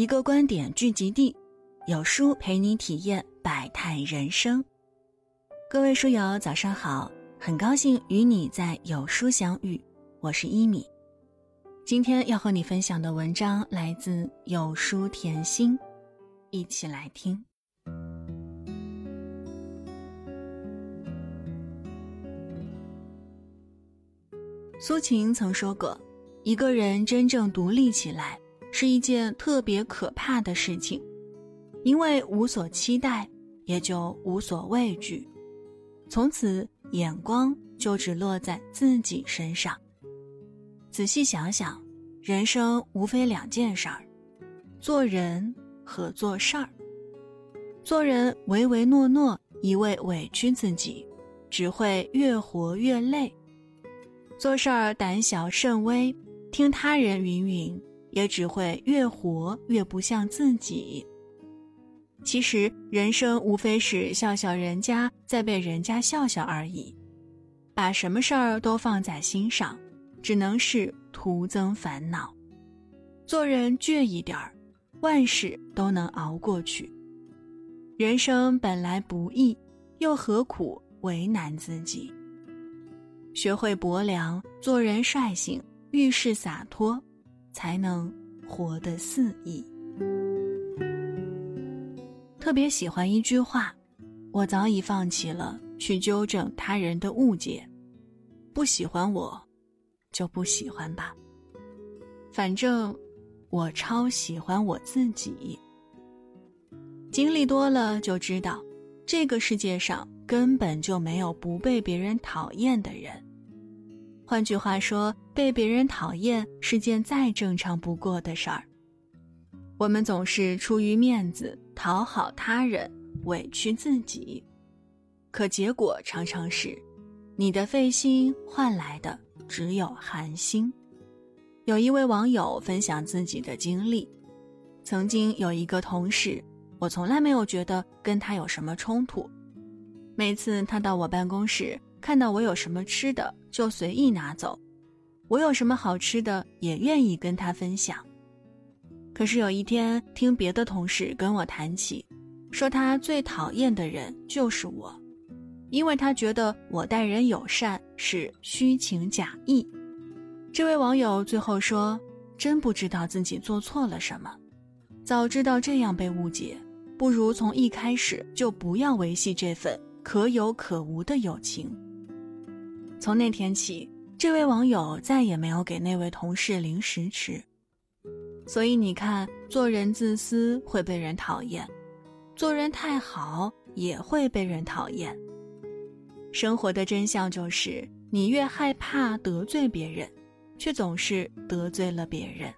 一个观点聚集地，有书陪你体验百态人生。各位书友，早上好，很高兴与你在有书相遇，我是一米。今天要和你分享的文章来自有书甜心，一起来听。苏秦曾说过，一个人真正独立起来。是一件特别可怕的事情，因为无所期待，也就无所畏惧，从此眼光就只落在自己身上。仔细想想，人生无非两件事儿：做人和做事儿。做人唯唯诺诺，一味委屈自己，只会越活越累；做事儿胆小慎微，听他人云云。也只会越活越不像自己。其实人生无非是笑笑人家，再被人家笑笑而已。把什么事儿都放在心上，只能是徒增烦恼。做人倔一点儿，万事都能熬过去。人生本来不易，又何苦为难自己？学会薄凉，做人率性，遇事洒脱。才能活得肆意。特别喜欢一句话：“我早已放弃了去纠正他人的误解，不喜欢我，就不喜欢吧。反正我超喜欢我自己。经历多了就知道，这个世界上根本就没有不被别人讨厌的人。”换句话说，被别人讨厌是件再正常不过的事儿。我们总是出于面子讨好他人，委屈自己，可结果常常是，你的费心换来的只有寒心。有一位网友分享自己的经历：曾经有一个同事，我从来没有觉得跟他有什么冲突，每次他到我办公室。看到我有什么吃的就随意拿走，我有什么好吃的也愿意跟他分享。可是有一天听别的同事跟我谈起，说他最讨厌的人就是我，因为他觉得我待人友善是虚情假意。这位网友最后说：“真不知道自己做错了什么，早知道这样被误解，不如从一开始就不要维系这份可有可无的友情。”从那天起，这位网友再也没有给那位同事零食吃。所以你看，做人自私会被人讨厌，做人太好也会被人讨厌。生活的真相就是，你越害怕得罪别人，却总是得罪了别人。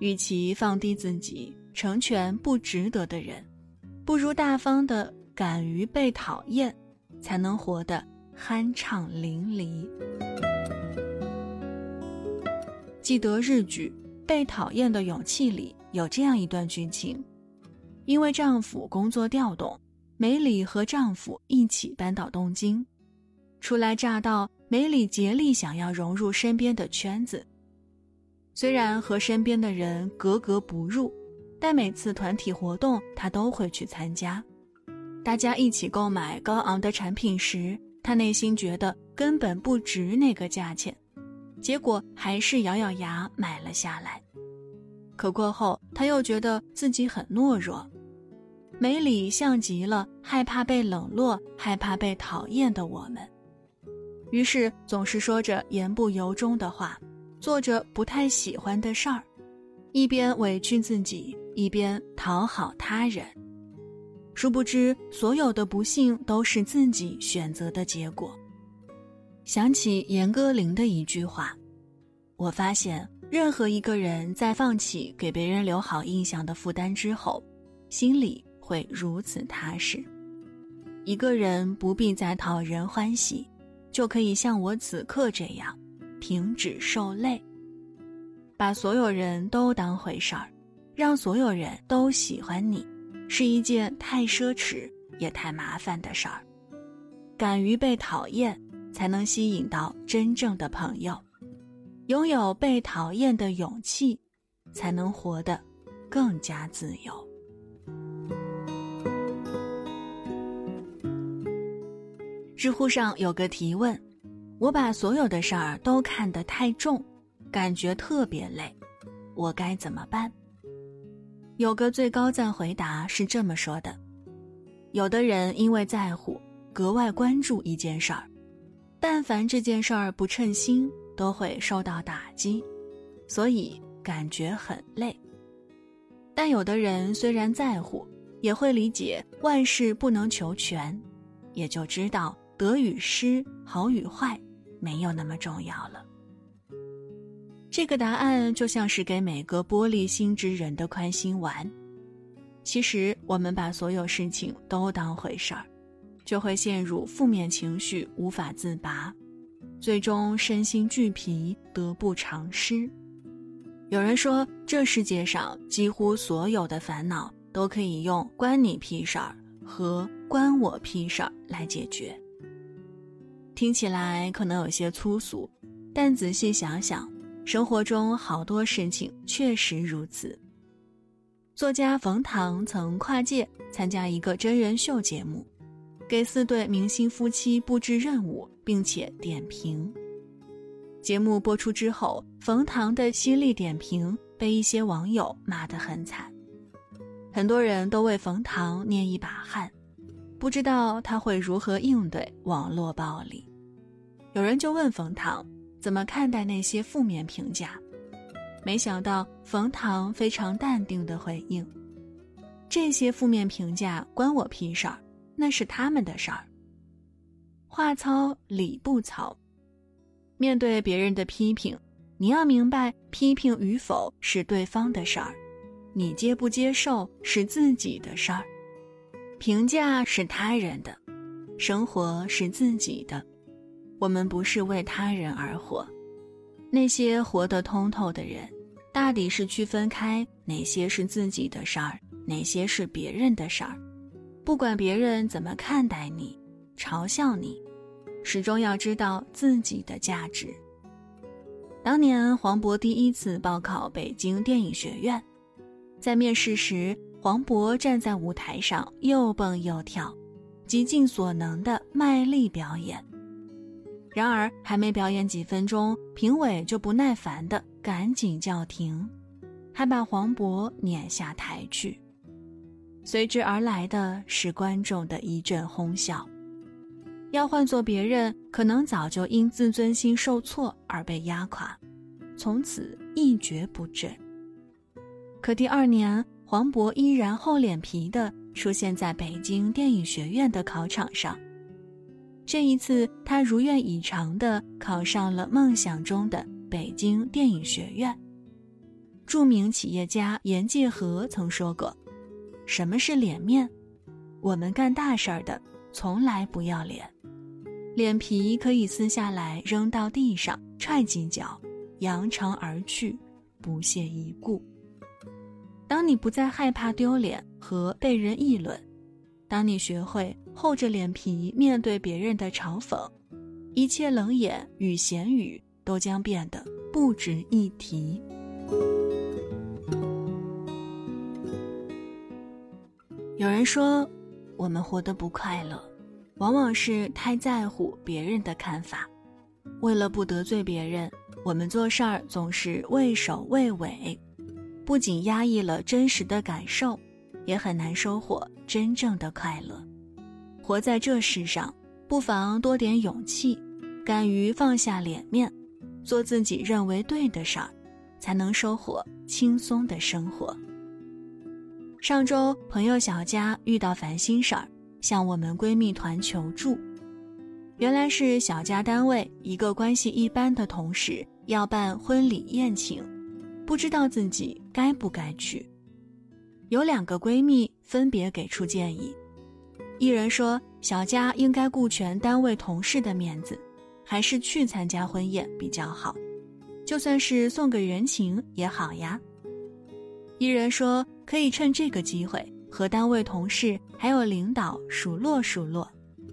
与其放低自己，成全不值得的人，不如大方的敢于被讨厌，才能活得。酣畅淋漓。记得日剧《被讨厌的勇气》里有这样一段剧情：因为丈夫工作调动，梅里和丈夫一起搬到东京。初来乍到，梅里竭力想要融入身边的圈子，虽然和身边的人格格不入，但每次团体活动她都会去参加。大家一起购买高昂的产品时。他内心觉得根本不值那个价钱，结果还是咬咬牙买了下来。可过后他又觉得自己很懦弱，梅里像极了害怕被冷落、害怕被讨厌的我们，于是总是说着言不由衷的话，做着不太喜欢的事儿，一边委屈自己，一边讨好他人。殊不知，所有的不幸都是自己选择的结果。想起严歌苓的一句话：“我发现，任何一个人在放弃给别人留好印象的负担之后，心里会如此踏实。一个人不必再讨人欢喜，就可以像我此刻这样，停止受累，把所有人都当回事儿，让所有人都喜欢你。”是一件太奢侈也太麻烦的事儿。敢于被讨厌，才能吸引到真正的朋友；拥有被讨厌的勇气，才能活得更加自由。知乎上有个提问：“我把所有的事儿都看得太重，感觉特别累，我该怎么办？”有个最高赞回答是这么说的：“有的人因为在乎，格外关注一件事儿，但凡这件事儿不称心，都会受到打击，所以感觉很累。但有的人虽然在乎，也会理解万事不能求全，也就知道。”得与失，好与坏，没有那么重要了。这个答案就像是给每个玻璃心之人的宽心丸。其实，我们把所有事情都当回事儿，就会陷入负面情绪无法自拔，最终身心俱疲，得不偿失。有人说，这世界上几乎所有的烦恼都可以用“关你屁事儿”和“关我屁事儿”来解决。听起来可能有些粗俗，但仔细想想，生活中好多事情确实如此。作家冯唐曾跨界参加一个真人秀节目，给四对明星夫妻布置任务，并且点评。节目播出之后，冯唐的犀利点评被一些网友骂得很惨，很多人都为冯唐捏一把汗，不知道他会如何应对网络暴力。有人就问冯唐怎么看待那些负面评价，没想到冯唐非常淡定的回应：“这些负面评价关我屁事儿，那是他们的事儿。话糙理不糙，面对别人的批评，你要明白批评与否是对方的事儿，你接不接受是自己的事儿。评价是他人的，生活是自己的。”我们不是为他人而活，那些活得通透的人，大抵是区分开哪些是自己的事儿，哪些是别人的事儿。不管别人怎么看待你、嘲笑你，始终要知道自己的价值。当年黄渤第一次报考北京电影学院，在面试时，黄渤站在舞台上又蹦又跳，极尽所能的卖力表演。然而，还没表演几分钟，评委就不耐烦的赶紧叫停，还把黄渤撵下台去。随之而来的是观众的一阵哄笑。要换做别人，可能早就因自尊心受挫而被压垮，从此一蹶不振。可第二年，黄渤依然厚脸皮的出现在北京电影学院的考场上。这一次，他如愿以偿地考上了梦想中的北京电影学院。著名企业家严介和曾说过：“什么是脸面？我们干大事儿的从来不要脸，脸皮可以撕下来扔到地上，踹几脚，扬长而去，不屑一顾。当你不再害怕丢脸和被人议论。”当你学会厚着脸皮面对别人的嘲讽，一切冷眼与闲语都将变得不值一提。有人说，我们活得不快乐，往往是太在乎别人的看法。为了不得罪别人，我们做事儿总是畏首畏尾，不仅压抑了真实的感受。也很难收获真正的快乐。活在这世上，不妨多点勇气，敢于放下脸面，做自己认为对的事儿，才能收获轻松的生活。上周，朋友小佳遇到烦心事儿，向我们闺蜜团求助。原来是小佳单位一个关系一般的同事要办婚礼宴请，不知道自己该不该去。有两个闺蜜分别给出建议，一人说小佳应该顾全单位同事的面子，还是去参加婚宴比较好，就算是送个人情也好呀。一人说可以趁这个机会和单位同事还有领导数落数落，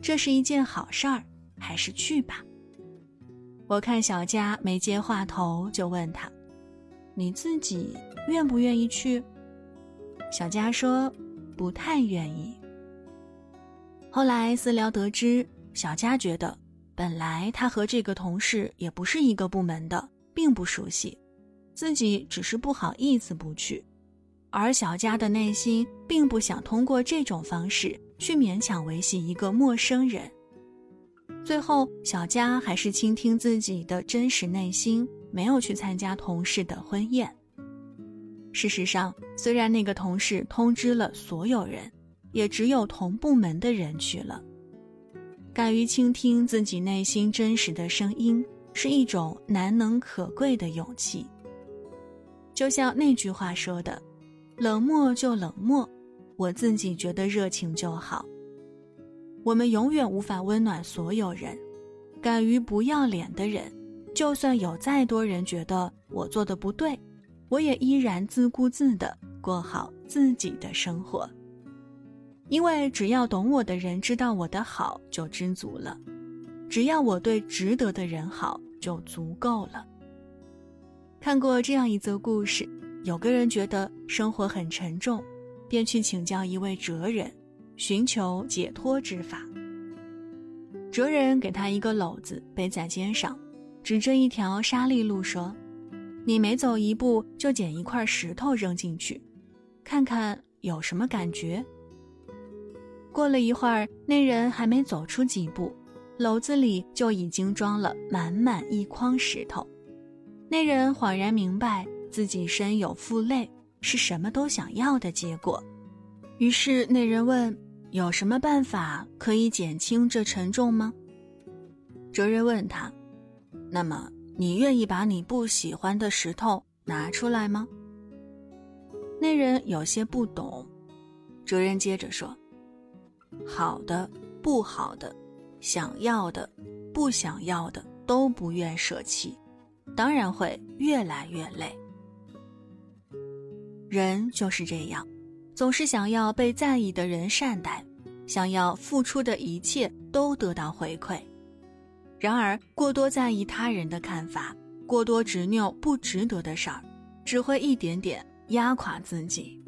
这是一件好事儿，还是去吧。我看小佳没接话头，就问他：“你自己愿不愿意去？”小佳说不太愿意。后来私聊得知，小佳觉得本来他和这个同事也不是一个部门的，并不熟悉，自己只是不好意思不去。而小佳的内心并不想通过这种方式去勉强维系一个陌生人。最后，小佳还是倾听自己的真实内心，没有去参加同事的婚宴。事实上，虽然那个同事通知了所有人，也只有同部门的人去了。敢于倾听自己内心真实的声音，是一种难能可贵的勇气。就像那句话说的。冷漠就冷漠，我自己觉得热情就好。我们永远无法温暖所有人，敢于不要脸的人，就算有再多人觉得我做的不对，我也依然自顾自的过好自己的生活。因为只要懂我的人知道我的好就知足了，只要我对值得的人好就足够了。看过这样一则故事。有个人觉得生活很沉重，便去请教一位哲人，寻求解脱之法。哲人给他一个篓子，背在肩上，指着一条沙砾路说：“你每走一步，就捡一块石头扔进去，看看有什么感觉。”过了一会儿，那人还没走出几步，篓子里就已经装了满满一筐石头。那人恍然明白。自己身有负累，是什么都想要的结果。于是那人问：“有什么办法可以减轻这沉重吗？”哲人问他：“那么你愿意把你不喜欢的石头拿出来吗？”那人有些不懂。哲人接着说：“好的，不好的，想要的，不想要的，都不愿舍弃，当然会越来越累。”人就是这样，总是想要被在意的人善待，想要付出的一切都得到回馈。然而，过多在意他人的看法，过多执拗不值得的事儿，只会一点点压垮自己。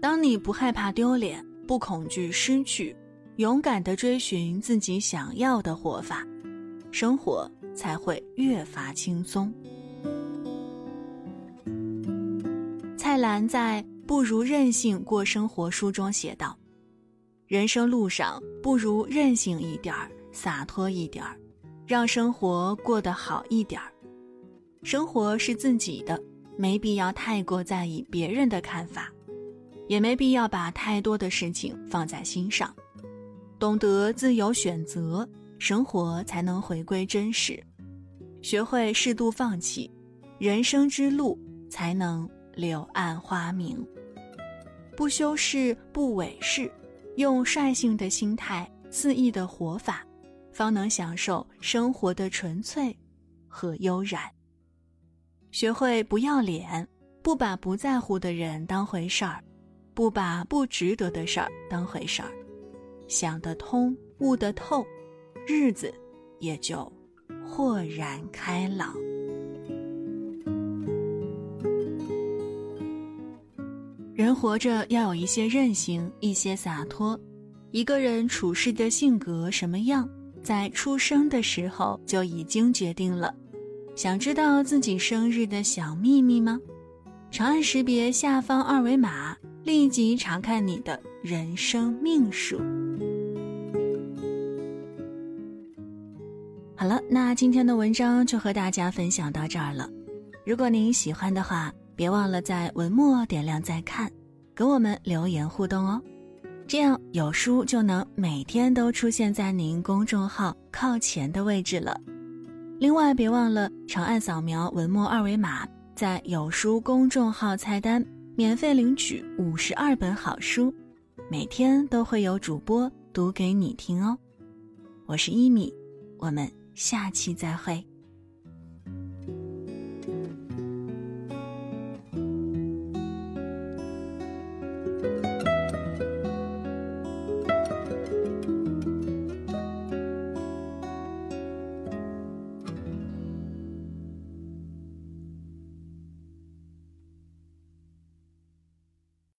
当你不害怕丢脸，不恐惧失去，勇敢地追寻自己想要的活法，生活才会越发轻松。蔡澜在《不如任性过生活》书中写道：“人生路上，不如任性一点儿，洒脱一点儿，让生活过得好一点儿。生活是自己的，没必要太过在意别人的看法，也没必要把太多的事情放在心上。懂得自由选择，生活才能回归真实。学会适度放弃，人生之路才能。”柳暗花明，不修饰，不伪饰，用率性的心态、肆意的活法，方能享受生活的纯粹和悠然。学会不要脸，不把不在乎的人当回事儿，不把不值得的事儿当回事儿，想得通，悟得透，日子也就豁然开朗。人活着要有一些韧性，一些洒脱。一个人处事的性格什么样，在出生的时候就已经决定了。想知道自己生日的小秘密吗？长按识别下方二维码，立即查看你的人生命数。好了，那今天的文章就和大家分享到这儿了。如果您喜欢的话，别忘了在文末点亮再看，给我们留言互动哦，这样有书就能每天都出现在您公众号靠前的位置了。另外，别忘了长按扫描文末二维码，在有书公众号菜单免费领取五十二本好书，每天都会有主播读给你听哦。我是一米，我们下期再会。